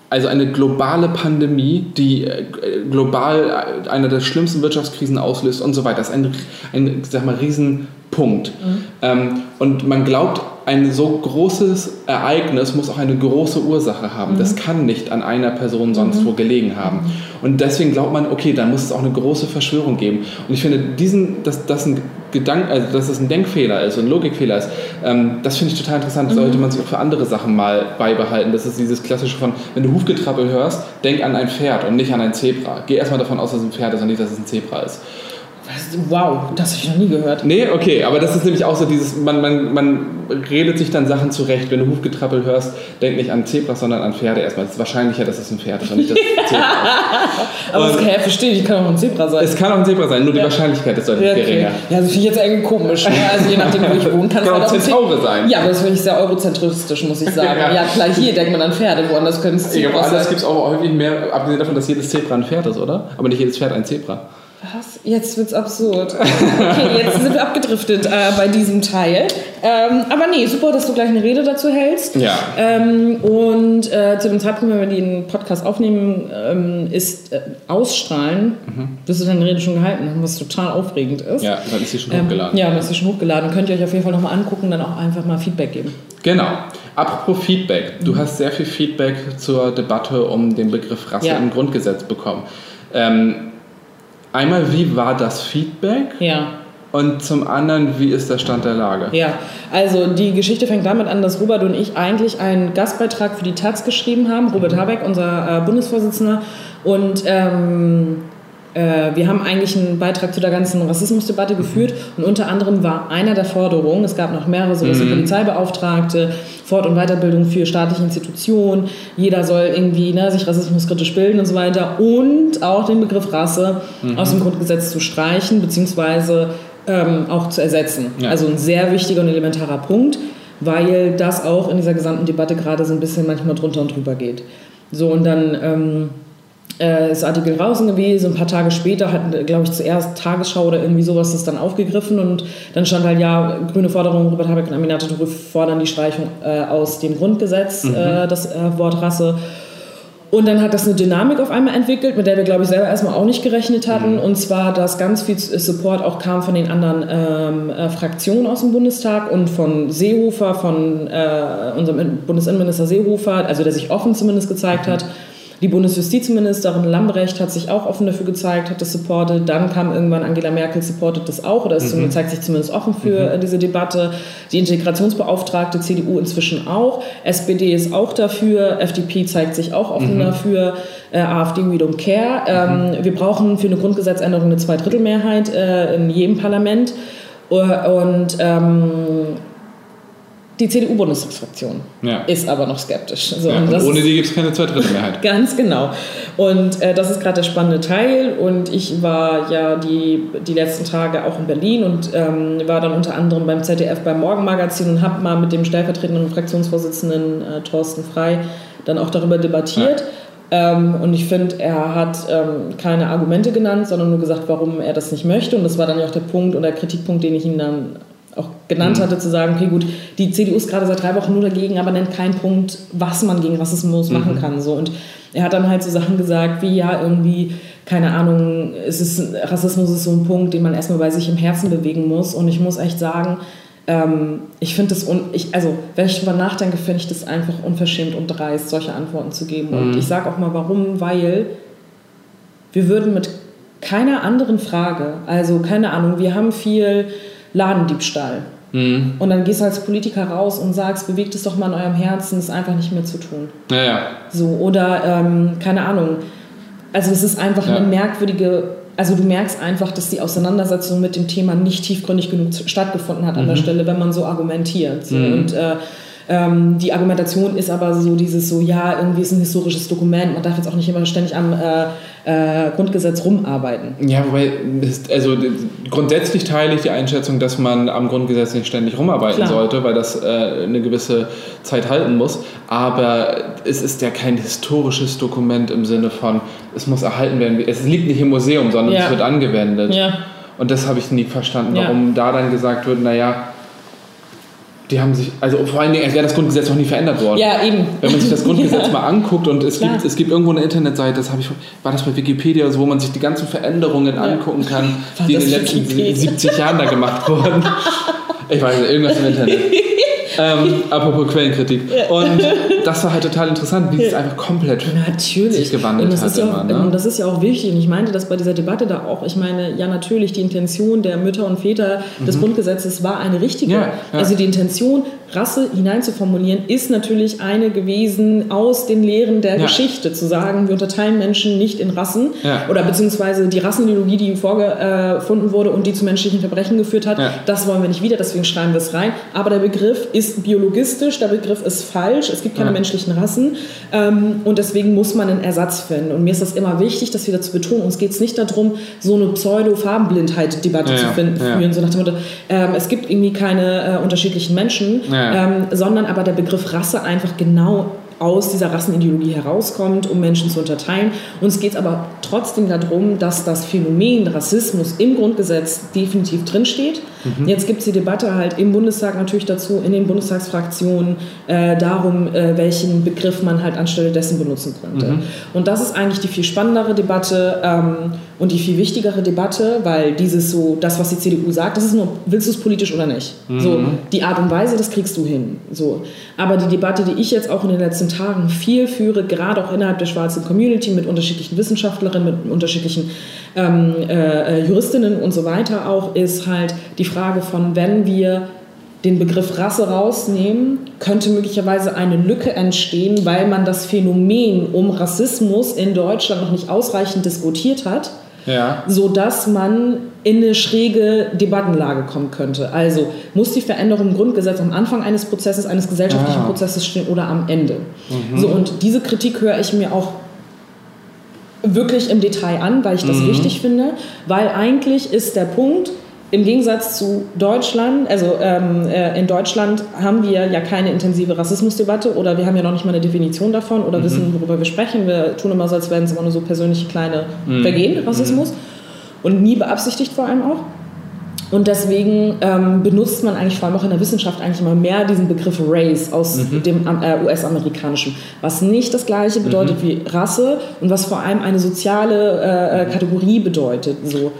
also eine globale Pandemie, die äh, global eine der schlimmsten Wirtschaftskrisen auslöst und so weiter. Das ist ein, ein sag mal, Riesenpunkt. Mhm. Ähm, und man glaubt, ein so großes Ereignis muss auch eine große Ursache haben. Mhm. Das kann nicht an einer Person sonst mhm. wo gelegen haben. Und deswegen glaubt man, okay, dann muss es auch eine große Verschwörung geben. Und ich finde, diesen, dass das ein Gedank, also dass es ein Denkfehler ist, ein Logikfehler ist, ähm, das finde ich total interessant. Das sollte mhm. man sich auch für andere Sachen mal beibehalten. Das ist dieses klassische von, wenn du Hufgetrappel hörst, denk an ein Pferd und nicht an ein Zebra. Geh erstmal davon aus, dass es ein Pferd ist und nicht, dass es ein Zebra ist. Wow, das habe ich noch nie gehört. Nee, okay, aber das ist nämlich auch so dieses, man, man, man redet sich dann Sachen zurecht. Wenn du Hufgetrappel hörst, denk nicht an Zebras, sondern an Pferde erstmal. Es ist wahrscheinlicher, dass es ein Pferd ist und nicht das Zebra aber das kann ja verstehen, ich kann auch ein Zebra sein. Es kann auch ein Zebra sein, nur die ja. Wahrscheinlichkeit ist deutlich ja, okay. geringer. Ja, das finde ich jetzt irgendwie komisch. Ne? Also je nachdem, wo ich wohne, kann es halt auch Zentaure sein. Ja, aber das finde ich sehr eurozentristisch, muss ich sagen. ja. ja, klar, hier denkt man an Pferde, woanders können es Zebras sein. Ja, gibt es auch häufig mehr, abgesehen davon, dass jedes Zebra ein Pferd ist, oder? Aber nicht jedes Pferd ein Zebra. Was? Jetzt wird's absurd. Okay, jetzt sind wir abgedriftet äh, bei diesem Teil. Ähm, aber nee, super, dass du gleich eine Rede dazu hältst. Ja. Ähm, und äh, zu dem Zeitpunkt, wenn wir den Podcast aufnehmen, ähm, ist äh, Ausstrahlen, mhm. wirst du deine Rede schon gehalten haben, was total aufregend ist. Ja, dann ist sie schon hochgeladen. Ähm, ja, dann ist sie schon hochgeladen. Könnt ihr euch auf jeden Fall nochmal angucken, dann auch einfach mal Feedback geben. Genau. Apropos Feedback. Du mhm. hast sehr viel Feedback zur Debatte um den Begriff Rasse ja. im Grundgesetz bekommen. Ähm, Einmal, wie war das Feedback? Ja. Und zum anderen, wie ist der Stand der Lage? Ja, also die Geschichte fängt damit an, dass Robert und ich eigentlich einen Gastbeitrag für die Taz geschrieben haben. Robert mhm. Habeck, unser äh, Bundesvorsitzender. Und ähm, äh, wir haben eigentlich einen Beitrag zu der ganzen Rassismusdebatte geführt und unter anderem war einer der Forderungen, es gab noch mehrere, so mhm. Polizeibeauftragte, Fort- und Weiterbildung für staatliche Institutionen, jeder soll irgendwie ne, sich rassismuskritisch bilden und so weiter und auch den Begriff Rasse mhm. aus dem Grundgesetz zu streichen, beziehungsweise ähm, auch zu ersetzen. Ja. Also ein sehr wichtiger und elementarer Punkt, weil das auch in dieser gesamten Debatte gerade so ein bisschen manchmal drunter und drüber geht. So und dann... Ähm, äh, ist Artikel draußen gewesen. Ein paar Tage später hat, glaube ich, zuerst Tagesschau oder irgendwie sowas das dann aufgegriffen und dann stand halt, ja, grüne Forderung, Robert Habeck und Aminata Touré fordern die Streichung äh, aus dem Grundgesetz, mhm. äh, das äh, Wort Rasse. Und dann hat das eine Dynamik auf einmal entwickelt, mit der wir, glaube ich, selber erstmal auch nicht gerechnet hatten. Mhm. Und zwar, dass ganz viel Support auch kam von den anderen ähm, äh, Fraktionen aus dem Bundestag und von Seehofer, von äh, unserem Bundesinnenminister Seehofer, also der sich offen zumindest gezeigt mhm. hat die Bundesjustizministerin Lambrecht hat sich auch offen dafür gezeigt, hat das supportet. Dann kam irgendwann Angela Merkel, supportet das auch oder ist mhm. zeigt sich zumindest offen für mhm. diese Debatte. Die Integrationsbeauftragte CDU inzwischen auch. SPD ist auch dafür. FDP zeigt sich auch offen mhm. dafür. Äh, AfD, we don't care. Ähm, mhm. wir brauchen für eine Grundgesetzänderung eine Zweidrittelmehrheit äh, in jedem Parlament. Und ähm, die CDU-Bundestagsfraktion ja. ist aber noch skeptisch. So, ja, und und ohne die gibt es keine Zweidrittelmehrheit. Ganz genau. Und äh, das ist gerade der spannende Teil. Und ich war ja die, die letzten Tage auch in Berlin und ähm, war dann unter anderem beim ZDF beim Morgenmagazin und habe mal mit dem stellvertretenden Fraktionsvorsitzenden äh, Thorsten Frei dann auch darüber debattiert. Ja. Ähm, und ich finde, er hat ähm, keine Argumente genannt, sondern nur gesagt, warum er das nicht möchte. Und das war dann ja auch der Punkt und der Kritikpunkt, den ich ihm dann auch genannt mhm. hatte, zu sagen, okay gut, die CDU ist gerade seit drei Wochen nur dagegen, aber nennt keinen Punkt, was man gegen Rassismus mhm. machen kann. So. Und er hat dann halt so Sachen gesagt, wie ja, irgendwie, keine Ahnung, es ist, Rassismus ist so ein Punkt, den man erstmal bei sich im Herzen bewegen muss. Und ich muss echt sagen, ähm, ich finde das, un ich, also wenn ich darüber nachdenke, finde ich das einfach unverschämt und dreist, solche Antworten zu geben. Mhm. Und ich sage auch mal warum, weil wir würden mit keiner anderen Frage, also keine Ahnung, wir haben viel Ladendiebstahl. Mhm. Und dann gehst du als Politiker raus und sagst, bewegt es doch mal in eurem Herzen, es einfach nicht mehr zu tun. Ja, ja. So, oder ähm, keine Ahnung. Also es ist einfach ja. eine merkwürdige, also du merkst einfach, dass die Auseinandersetzung mit dem Thema nicht tiefgründig genug stattgefunden hat an der mhm. Stelle, wenn man so argumentiert. So. Mhm. Und äh, ähm, die Argumentation ist aber so dieses so, ja, irgendwie ist ein historisches Dokument, man darf jetzt auch nicht immer ständig am äh, äh, Grundgesetz rumarbeiten. Ja, wobei, also grundsätzlich teile ich die Einschätzung, dass man am Grundgesetz nicht ständig rumarbeiten Klar. sollte, weil das äh, eine gewisse Zeit halten muss. Aber es ist ja kein historisches Dokument im Sinne von, es muss erhalten werden. Es liegt nicht im Museum, sondern ja. es wird angewendet. Ja. Und das habe ich nie verstanden, warum ja. da dann gesagt wird, naja, die haben sich, also vor allen Dingen, als wäre das Grundgesetz noch nie verändert worden. Ja, eben. Wenn man sich das Grundgesetz ja. mal anguckt und es gibt, es gibt irgendwo eine Internetseite, das habe ich, war das bei Wikipedia, wo man sich die ganzen Veränderungen ja. angucken kann, war die in den letzten Wikipedia? 70 Jahren da gemacht wurden. Ich weiß nicht, irgendwas im Internet. Ähm, apropos Quellenkritik. Und das war halt total interessant, wie es einfach komplett natürlich. sich gewandelt hat. Ja auch, ne? Das ist ja auch wichtig. Und ich meinte das bei dieser Debatte da auch. Ich meine, ja, natürlich, die Intention der Mütter und Väter des mhm. Grundgesetzes war eine richtige. Also die Intention, Rasse hineinzuformulieren, ist natürlich eine gewesen aus den Lehren der Geschichte. Zu sagen, wir unterteilen Menschen nicht in Rassen. Oder beziehungsweise die Rassenideologie, die vorgefunden wurde und die zu menschlichen Verbrechen geführt hat, das wollen wir nicht wieder, deswegen schreiben wir es rein. Aber der Begriff ist biologistisch, der Begriff ist falsch. Es gibt keine ja. menschlichen Rassen. Ähm, und deswegen muss man einen Ersatz finden. Und mir ist das immer wichtig, das wieder zu betonen. Uns geht es nicht darum, so eine Pseudo-Farbenblindheit-Debatte ja, zu finden, ja. führen. So nach dem Motto, ähm, es gibt irgendwie keine äh, unterschiedlichen Menschen, ähm, sondern aber der Begriff Rasse einfach genau aus dieser Rassenideologie herauskommt, um Menschen zu unterteilen. Uns geht es aber trotzdem darum, dass das Phänomen Rassismus im Grundgesetz definitiv drinsteht. Mhm. Jetzt gibt es die Debatte halt im Bundestag natürlich dazu, in den Bundestagsfraktionen, äh, darum, äh, welchen Begriff man halt anstelle dessen benutzen könnte. Mhm. Und das ist eigentlich die viel spannendere Debatte ähm, und die viel wichtigere Debatte, weil dieses so, das, was die CDU sagt, das ist nur, willst du es politisch oder nicht? Mhm. So, die Art und Weise, das kriegst du hin. So. Aber die Debatte, die ich jetzt auch in den letzten Tagen viel führe, gerade auch innerhalb der schwarzen Community mit unterschiedlichen Wissenschaftlerinnen, mit unterschiedlichen ähm, äh, Juristinnen und so weiter auch, ist halt die Frage von, wenn wir den Begriff Rasse rausnehmen, könnte möglicherweise eine Lücke entstehen, weil man das Phänomen um Rassismus in Deutschland noch nicht ausreichend diskutiert hat, ja. sodass man in eine schräge Debattenlage kommen könnte. Also muss die Veränderung im Grundgesetz am Anfang eines Prozesses, eines gesellschaftlichen ah. Prozesses stehen oder am Ende. Mhm. So, und diese Kritik höre ich mir auch wirklich im Detail an, weil ich das mhm. wichtig finde, weil eigentlich ist der Punkt, im Gegensatz zu Deutschland, also ähm, äh, in Deutschland haben wir ja keine intensive Rassismusdebatte oder wir haben ja noch nicht mal eine Definition davon oder mhm. wissen, worüber wir sprechen. Wir tun immer so, als wären es immer nur so persönliche kleine mhm. Vergehen, Rassismus. Mhm. Und nie beabsichtigt vor allem auch. Und deswegen ähm, benutzt man eigentlich vor allem auch in der Wissenschaft eigentlich immer mehr diesen Begriff Race aus mhm. dem äh, US-amerikanischen, was nicht das gleiche bedeutet mhm. wie Rasse und was vor allem eine soziale äh, äh Kategorie bedeutet. So.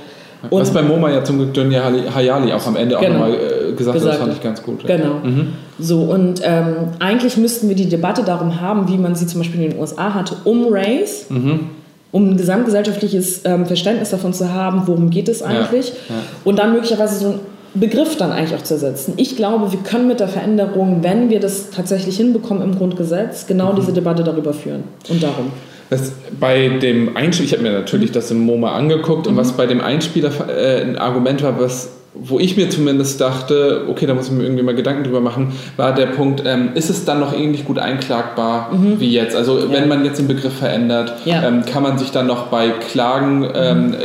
Und Was bei MoMA ja zum Glück Dunya Hayali auch am Ende genau, auch nochmal äh, gesagt hat, das fand ich ganz gut. Ja. Genau. Mhm. So, und ähm, eigentlich müssten wir die Debatte darum haben, wie man sie zum Beispiel in den USA hatte, um Race, mhm. Um ein gesamtgesellschaftliches ähm, Verständnis davon zu haben, worum geht es eigentlich. Ja. Ja. Und dann möglicherweise so einen Begriff dann eigentlich auch zu ersetzen. Ich glaube, wir können mit der Veränderung, wenn wir das tatsächlich hinbekommen im Grundgesetz, genau mhm. diese Debatte darüber führen. Und darum. Das bei dem Einspieler, ich habe mir natürlich das im MoMA angeguckt mhm. und was bei dem Einspieler äh, ein Argument war, was wo ich mir zumindest dachte, okay, da muss ich mir irgendwie mal Gedanken drüber machen, war der Punkt, ähm, ist es dann noch ähnlich gut einklagbar mhm. wie jetzt? Also ja. wenn man jetzt den Begriff verändert, ja. ähm, kann man sich dann noch bei Klagen ähm, mhm.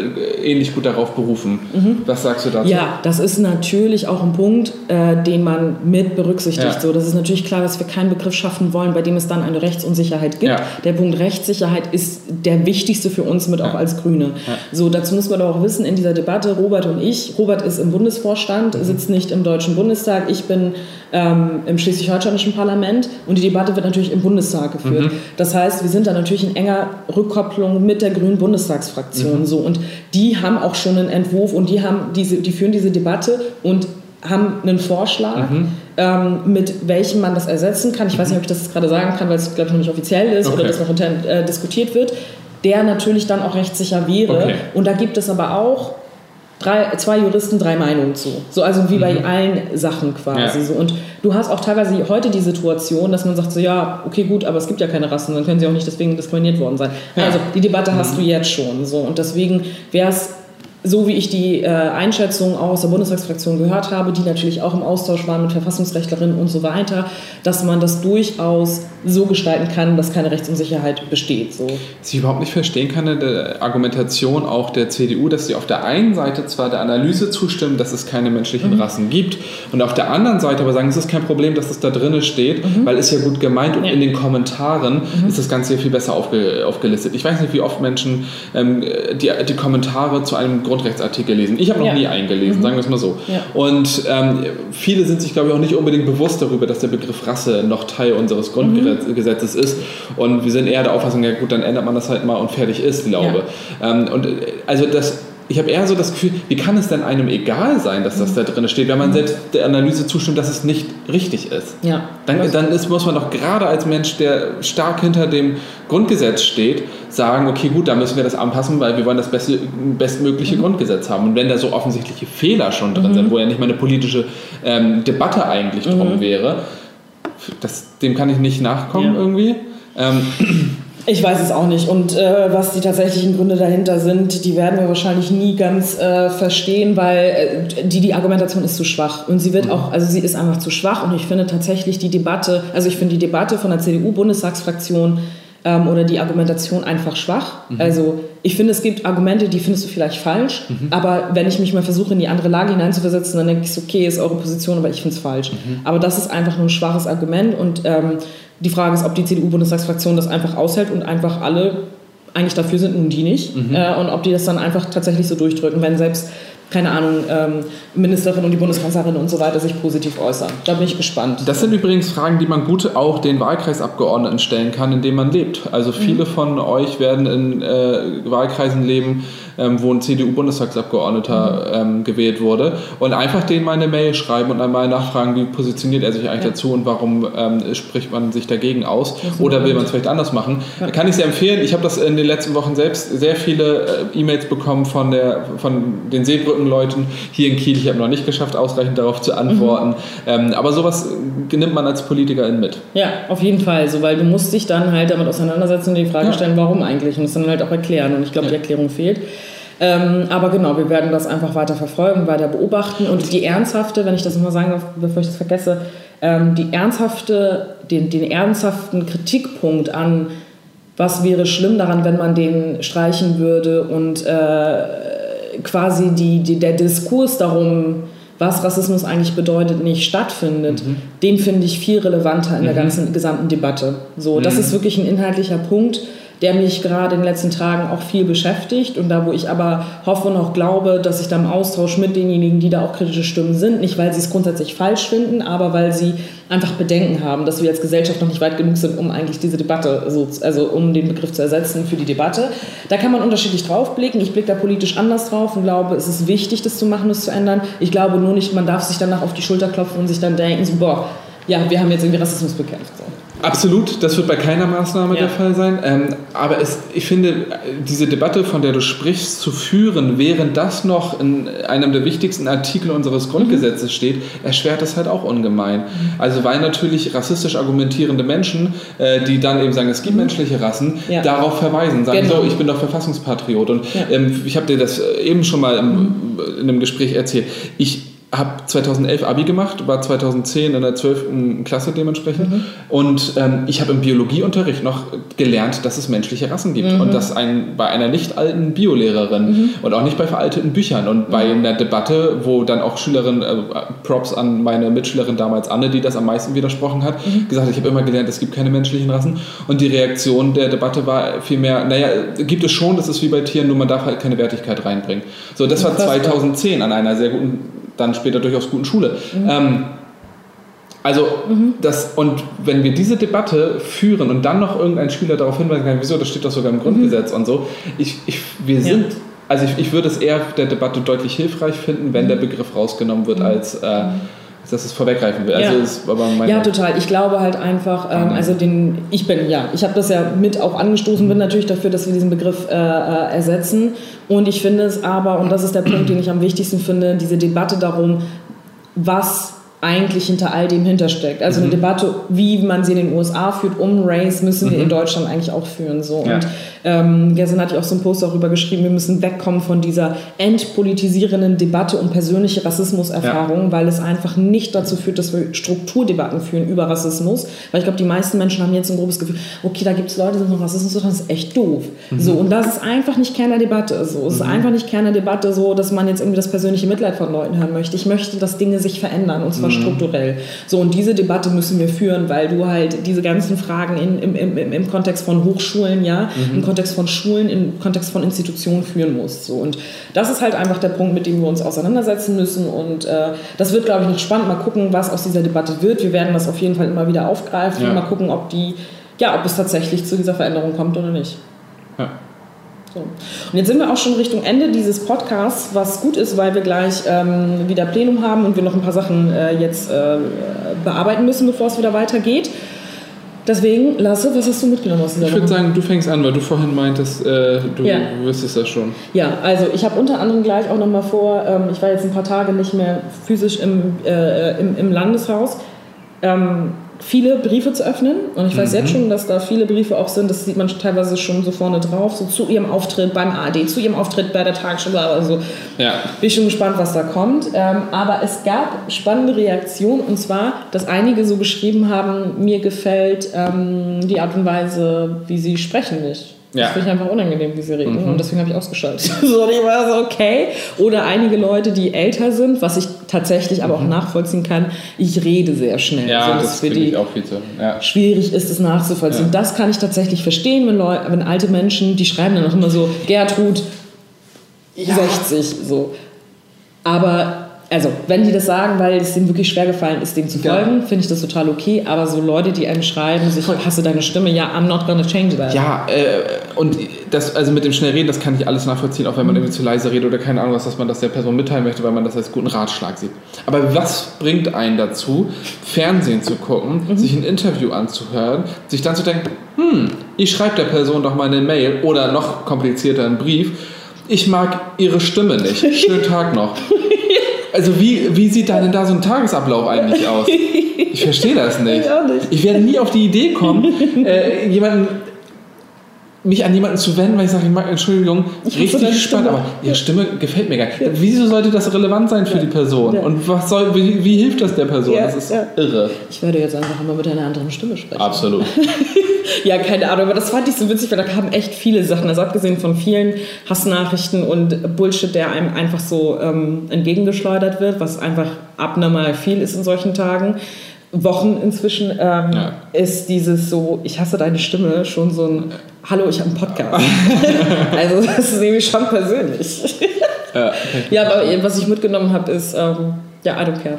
ähnlich gut darauf berufen? Mhm. Was sagst du dazu? Ja, das ist natürlich auch ein Punkt, äh, den man mit berücksichtigt. Ja. So, das ist natürlich klar, dass wir keinen Begriff schaffen wollen, bei dem es dann eine Rechtsunsicherheit gibt. Der Punkt Rechtssicherheit ist der wichtigste für uns mit auch als Grüne. So, dazu muss man doch auch wissen, in dieser Debatte, Robert und ich, Robert ist im Bundesvorstand, sitzt nicht im Deutschen Bundestag. Ich bin ähm, im schleswig-holsteinischen Parlament und die Debatte wird natürlich im Bundestag geführt. Mhm. Das heißt, wir sind da natürlich in enger Rückkopplung mit der grünen Bundestagsfraktion. Mhm. So. Und die haben auch schon einen Entwurf und die, haben diese, die führen diese Debatte und haben einen Vorschlag, mhm. ähm, mit welchem man das ersetzen kann. Ich weiß nicht, ob ich das gerade sagen kann, weil es, glaube ich, noch nicht offiziell ist okay. oder das noch intern äh, diskutiert wird, der natürlich dann auch rechtssicher wäre. Okay. Und da gibt es aber auch drei, zwei Juristen, drei Meinungen zu. So, also wie bei mhm. allen Sachen quasi. Ja. So. Und du hast auch teilweise heute die Situation, dass man sagt so, ja, okay, gut, aber es gibt ja keine Rassen, dann können sie auch nicht deswegen diskriminiert worden sein. Ja. Also die Debatte mhm. hast du jetzt schon. So. Und deswegen wäre es so wie ich die äh, Einschätzung auch aus der Bundestagsfraktion gehört habe, die natürlich auch im Austausch waren mit Verfassungsrechtlerinnen und so weiter, dass man das durchaus so gestalten kann, dass keine Rechtsunsicherheit besteht. So. Was ich überhaupt nicht verstehen kann, in der Argumentation auch der CDU, dass sie auf der einen Seite zwar der Analyse zustimmen, dass es keine menschlichen mhm. Rassen gibt, und auf der anderen Seite aber sagen, es ist kein Problem, dass es da drinnen steht, mhm. weil es ja gut gemeint und ja. in den Kommentaren mhm. ist das Ganze ja viel besser aufge, aufgelistet. Ich weiß nicht, wie oft Menschen ähm, die, die Kommentare zu einem Grundrechtsartikel lesen. Ich habe noch ja. nie eingelesen, mhm. sagen wir es mal so. Ja. Und ähm, viele sind sich, glaube ich, auch nicht unbedingt bewusst darüber, dass der Begriff Rasse noch Teil unseres Grundgesetzes mhm. ist. Und wir sind eher der Auffassung, ja gut, dann ändert man das halt mal und fertig ist, glaube. Ja. Ähm, und äh, also das ich habe eher so das Gefühl, wie kann es denn einem egal sein, dass das da drin steht, wenn man selbst der Analyse zustimmt, dass es nicht richtig ist? Ja. Dann, dann ist, muss man doch gerade als Mensch, der stark hinter dem Grundgesetz steht, sagen, okay, gut, da müssen wir das anpassen, weil wir wollen das beste, bestmögliche mhm. Grundgesetz haben. Und wenn da so offensichtliche Fehler schon drin mhm. sind, wo ja nicht mal eine politische ähm, Debatte eigentlich drum mhm. wäre, das, dem kann ich nicht nachkommen ja. irgendwie. Ähm, ich weiß es auch nicht. Und äh, was die tatsächlichen Gründe dahinter sind, die werden wir wahrscheinlich nie ganz äh, verstehen, weil äh, die, die Argumentation ist zu schwach. Und sie wird mhm. auch, also sie ist einfach zu schwach. Und ich finde tatsächlich die Debatte, also ich finde die Debatte von der CDU-Bundestagsfraktion ähm, oder die Argumentation einfach schwach. Mhm. Also ich finde, es gibt Argumente, die findest du vielleicht falsch, mhm. aber wenn ich mich mal versuche, in die andere Lage hineinzuversetzen, dann denke ich, okay, ist eure Position, aber ich finde es falsch. Mhm. Aber das ist einfach nur ein schwaches Argument und ähm, die Frage ist, ob die CDU-Bundestagsfraktion das einfach aushält und einfach alle eigentlich dafür sind und die nicht. Mhm. Äh, und ob die das dann einfach tatsächlich so durchdrücken, wenn selbst keine Ahnung, ähm, Ministerin und die Bundeskanzlerin und so weiter sich positiv äußern. Da bin ich gespannt. Das sind übrigens Fragen, die man gut auch den Wahlkreisabgeordneten stellen kann, in denen man lebt. Also viele mhm. von euch werden in äh, Wahlkreisen leben, ähm, wo ein CDU-Bundestagsabgeordneter mhm. ähm, gewählt wurde und einfach denen mal eine Mail schreiben und einmal nachfragen, wie positioniert er sich eigentlich ja. dazu und warum ähm, spricht man sich dagegen aus oder will man es vielleicht anders machen. Ja. Kann ich sehr empfehlen. Ich habe das in den letzten Wochen selbst sehr viele äh, E-Mails bekommen von, der, von den Seebrückenleuten hier in Kiel. Ich habe noch nicht geschafft, ausreichend darauf zu antworten. Mhm. Ähm, aber sowas nimmt man als Politikerin mit. Ja, auf jeden Fall. So, weil du musst dich dann halt damit auseinandersetzen und die Frage ja. stellen, warum eigentlich und es dann halt auch erklären. Und ich glaube, die Erklärung fehlt. Ähm, aber genau, wir werden das einfach weiter verfolgen, weiter beobachten. Und die ernsthafte, wenn ich das nochmal sagen darf, bevor ich das vergesse, ähm, die ernsthafte, den, den ernsthaften Kritikpunkt an, was wäre schlimm daran, wenn man den streichen würde und äh, quasi die, die, der Diskurs darum, was Rassismus eigentlich bedeutet, nicht stattfindet, mhm. den finde ich viel relevanter in der mhm. ganzen gesamten Debatte. So, das mhm. ist wirklich ein inhaltlicher Punkt, der mich gerade in den letzten Tagen auch viel beschäftigt und da, wo ich aber hoffe und auch glaube, dass ich da im Austausch mit denjenigen, die da auch kritische Stimmen sind, nicht weil sie es grundsätzlich falsch finden, aber weil sie einfach Bedenken haben, dass wir als Gesellschaft noch nicht weit genug sind, um eigentlich diese Debatte, also, also um den Begriff zu ersetzen für die Debatte. Da kann man unterschiedlich drauf blicken. Ich blicke da politisch anders drauf und glaube, es ist wichtig, das zu machen, das zu ändern. Ich glaube nur nicht, man darf sich danach auf die Schulter klopfen und sich dann denken, so, boah, ja, wir haben jetzt irgendwie Rassismus bekämpft. So. Absolut, das wird bei keiner Maßnahme ja. der Fall sein. Ähm, aber es, ich finde, diese Debatte, von der du sprichst, zu führen, während das noch in einem der wichtigsten Artikel unseres Grundgesetzes mhm. steht, erschwert es halt auch ungemein. Mhm. Also weil natürlich rassistisch argumentierende Menschen, äh, die dann eben sagen, es gibt mhm. menschliche Rassen, ja. darauf verweisen, sagen, genau. so, ich bin doch Verfassungspatriot. Und ja. ähm, ich habe dir das eben schon mal im, in einem Gespräch erzählt. Ich habe 2011 Abi gemacht, war 2010 in der 12. Klasse dementsprechend. Mhm. Und ähm, ich habe im Biologieunterricht noch gelernt, dass es menschliche Rassen gibt. Mhm. Und das ein, bei einer nicht alten Biolehrerin mhm. und auch nicht bei veralteten Büchern. Und bei mhm. einer Debatte, wo dann auch Schülerin, äh, Props an meine Mitschülerin damals Anne, die das am meisten widersprochen hat, mhm. gesagt, ich habe immer gelernt, es gibt keine menschlichen Rassen. Und die Reaktion der Debatte war vielmehr, naja, gibt es schon, das ist wie bei Tieren, nur man darf halt keine Wertigkeit reinbringen. So, das war 2010 an einer sehr guten dann später durchaus guten Schule. Mhm. Ähm, also mhm. das, und wenn wir diese Debatte führen und dann noch irgendein Schüler darauf hinweisen kann, wieso, das steht doch sogar im Grundgesetz mhm. und so, ich, ich, wir sind, ja. also ich, ich würde es eher der Debatte deutlich hilfreich finden, wenn der. Begriff rausgenommen wird mhm. als äh, mhm dass es vorweggreifen will. Also ja. Ist ja, total. Ich glaube halt einfach, ähm, also den, ich bin, ja, ich habe das ja mit auch angestoßen, bin natürlich dafür, dass wir diesen Begriff äh, äh, ersetzen. Und ich finde es aber, und das ist der Punkt, den ich am wichtigsten finde, diese Debatte darum, was eigentlich hinter all dem hintersteckt. Also mhm. eine Debatte, wie man sie in den USA führt, um Race, müssen wir in mhm. Deutschland eigentlich auch führen. So. Ja. Und ähm, gestern hatte ich auch so einen Post darüber geschrieben, wir müssen wegkommen von dieser entpolitisierenden Debatte um persönliche Rassismuserfahrungen, ja. weil es einfach nicht dazu führt, dass wir Strukturdebatten führen über Rassismus. Weil ich glaube, die meisten Menschen haben jetzt ein grobes Gefühl, okay, da gibt es Leute, die sind Rassismus, das ist echt doof. Mhm. So, und das ist einfach nicht Kern der Debatte. So. Es ist mhm. einfach nicht Kern der Debatte so, dass man jetzt irgendwie das persönliche Mitleid von Leuten hören möchte. Ich möchte, dass Dinge sich verändern und zwar mhm. strukturell. So, und diese Debatte müssen wir führen, weil du halt diese ganzen Fragen in, im, im, im Kontext von Hochschulen, ja, mhm. im Kontext von Schulen, im Kontext von Institutionen führen musst. So. Und das ist halt einfach der Punkt, mit dem wir uns auseinandersetzen müssen. Und äh, das wird, glaube ich, noch spannend. Mal gucken, was aus dieser Debatte wird. Wir werden das auf jeden Fall immer wieder aufgreifen. Ja. Mal gucken, ob die, ja, ob es tatsächlich zu dieser Veränderung kommt oder nicht. Ja. So. Und jetzt sind wir auch schon Richtung Ende dieses Podcasts, was gut ist, weil wir gleich ähm, wieder Plenum haben und wir noch ein paar Sachen äh, jetzt äh, bearbeiten müssen, bevor es wieder weitergeht. Deswegen, Lasse, was hast du mitgenommen aus dieser Ich würde sagen, du fängst an, weil du vorhin meintest, äh, du ja. wüsstest das schon. Ja, also ich habe unter anderem gleich auch nochmal vor, ähm, ich war jetzt ein paar Tage nicht mehr physisch im, äh, im, im Landeshaus. Ähm, viele Briefe zu öffnen. Und ich weiß mhm. jetzt schon, dass da viele Briefe auch sind, das sieht man teilweise schon so vorne drauf, so zu ihrem Auftritt beim ARD, zu ihrem Auftritt bei der Tagesschau. Also ja. bin ich schon gespannt, was da kommt. Ähm, aber es gab spannende Reaktionen und zwar, dass einige so geschrieben haben, mir gefällt ähm, die Art und Weise, wie sie sprechen nicht. Ja. Das finde ich einfach unangenehm, wie sie reden. Mhm. Und deswegen habe ich ausgeschaltet. so, ich war so, okay. Oder einige Leute, die älter sind, was ich tatsächlich aber auch mhm. nachvollziehen kann, ich rede sehr schnell. Ja, so, das finde ich auch viel zu. Ja. Schwierig ist es nachzuvollziehen. Ja. Das kann ich tatsächlich verstehen, wenn, Leute, wenn alte Menschen, die schreiben dann auch immer so, Gertrud, ja. 60, so. Aber also wenn die das sagen, weil es denen wirklich schwer gefallen ist, dem zu folgen, ja. finde ich das total okay. Aber so Leute, die einem schreiben, so, ich hasse deine Stimme, ja, I'm not gonna change that. Ja, äh, und das, also mit dem Schnellreden, das kann ich alles nachvollziehen, auch wenn man mhm. irgendwie zu leise redet oder keine Ahnung was, dass man das der Person mitteilen möchte, weil man das als guten Ratschlag sieht. Aber was bringt einen dazu, Fernsehen zu gucken, mhm. sich ein Interview anzuhören, sich dann zu denken, hm, ich schreibe der Person doch mal eine Mail oder noch komplizierter einen Brief, ich mag ihre Stimme nicht. Schönen Tag noch. Also wie, wie sieht denn da so ein Tagesablauf eigentlich aus? Ich verstehe das nicht. Ich, nicht. ich werde nie auf die Idee kommen, äh, jemanden mich an jemanden zu wenden, weil ich sage, ich mag, Entschuldigung, Ich richtig spannend, aber ihre Stimme gefällt mir gar nicht. Wieso sollte das relevant sein für die Person? Ja. Und was soll, wie, wie hilft das der Person? Ja, das ist ja. irre. Ich werde jetzt einfach mal mit einer anderen Stimme sprechen. Absolut. Ja, keine Ahnung, aber das fand ich so witzig, weil da kamen echt viele Sachen. Also abgesehen von vielen Hassnachrichten und Bullshit, der einem einfach so ähm, entgegengeschleudert wird, was einfach abnormal viel ist in solchen Tagen. Wochen inzwischen ähm, Ja. ist dieses so, ich hasse deine Stimme, schon so ein Hallo, ich habe einen Podcast. also das ist nämlich schon persönlich. Ja, okay. ja, aber was ich mitgenommen habe, ist, ähm, ja, I don't care.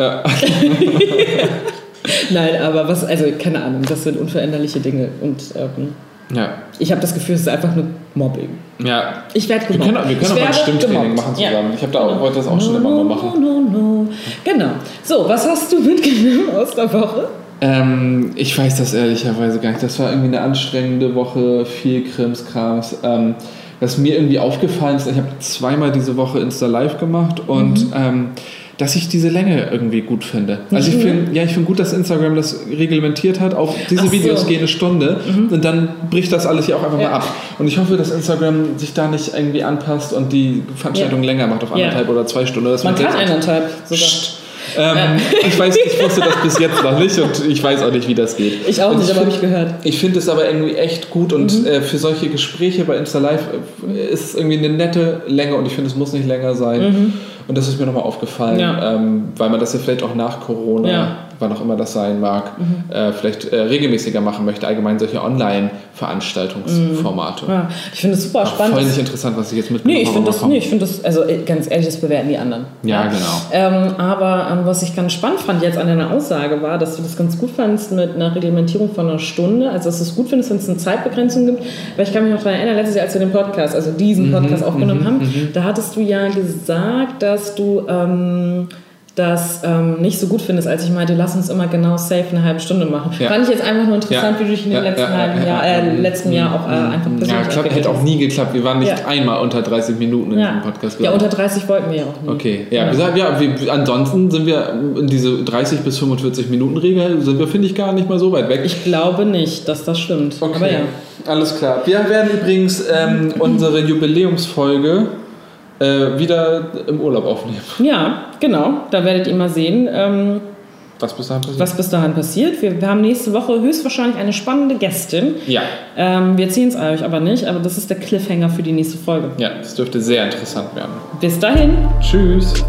Ja. Nein, aber was, also keine Ahnung, das sind unveränderliche Dinge und ähm, ja. ich habe das Gefühl, es ist einfach nur Mobbing. ja. Ich werde Wir gemobbt. können, wir können auch mal ein Stimmtraining gemobbt. machen zusammen. Ja. Genau. Ich habe da auch, wollte das auch schon immer mal machen. No, no, no. Genau. So, was hast du mitgenommen aus der Woche? Ähm, ich weiß das ehrlicherweise gar nicht. Das war irgendwie eine anstrengende Woche, viel Krimskrams. Ähm, was mir irgendwie aufgefallen ist, ich habe zweimal diese Woche Insta Live gemacht und Mhm. ähm, dass ich diese Länge irgendwie gut finde. Also ich finde, ja, ich finde gut, dass Instagram das reglementiert hat. Auch diese so. Mhm. Videos gehen eine Stunde und dann bricht das alles hier auch einfach Ja. mal ab. Und ich hoffe, dass Instagram sich da nicht irgendwie anpasst und die Veranstaltung Ja. länger macht auf Ja. anderthalb oder zwei Stunden. Das Man kann eineinhalb sogar. Psst. Ähm, ich weiß, ich wusste das bis jetzt noch nicht und ich weiß auch nicht, wie das geht. Ich auch Und nicht, aber habe ich gehört. ich finde es aber irgendwie echt gut und Mhm. äh, für solche Gespräche bei Insta Live äh, ist es irgendwie eine nette Länge und ich finde, es muss nicht länger sein. Und das ist mir nochmal aufgefallen, Mhm. Ja. ähm, weil man das ja vielleicht auch nach Corona, Ja. Mhm. wann auch immer das sein mag, äh, vielleicht äh, regelmäßiger machen möchte, allgemein solche Online-Veranstaltungsformate. Ja, ich finde es super Auch spannend. voll nicht interessant, was ich jetzt mitbekommen Nee, ich finde das, nee, ich finde das, also äh, ganz ehrlich, das bewerten die anderen. Ja, genau. Ähm, aber ähm, was ich ganz spannend fand jetzt an deiner Aussage war, dass du das ganz gut fandst mit einer Reglementierung von einer Stunde. Also, dass du es gut findest, wenn es eine Zeitbegrenzung gibt. Weil ich kann mich noch daran erinnern, letztes Jahr, als wir den Podcast, also diesen Podcast aufgenommen haben, da hattest du ja gesagt, dass du ähm, das ähm, nicht so gut findest, als ich meinte, lass uns immer genau safe eine halbe Stunde machen. Ja. Fand ich jetzt einfach nur interessant, Ja. wie du dich in den Ja, letzten, halben ja, Jahr, ja. äh, letzten Jahr auch äh, einfach persönlich Ja, klappt, hätte auch nie geklappt. Wir waren nicht einmal unter 30 Minuten in diesem Podcast. ja, unter 30 wollten wir ja auch nicht. Okay, ja, ja. ja wir, ansonsten sind wir in diese 30 bis 45 Minuten Regel, sind wir, finde ich, gar nicht mal so weit weg. Ich glaube nicht, dass das stimmt. okay, Aber ja. alles klar. Wir werden übrigens ähm, unsere Jubiläumsfolge äh, wieder im Urlaub aufnehmen. Ja, genau. Da werdet ihr mal sehen, ähm, Was bis dahin passiert? was bis dahin passiert. Wir, wir haben nächste Woche höchstwahrscheinlich eine spannende Gästin. Ja, Ähm, wir erzählen es euch aber nicht, aber das ist der Cliffhanger für die nächste Folge. ja, das dürfte sehr interessant werden. Bis dahin. Tschüss.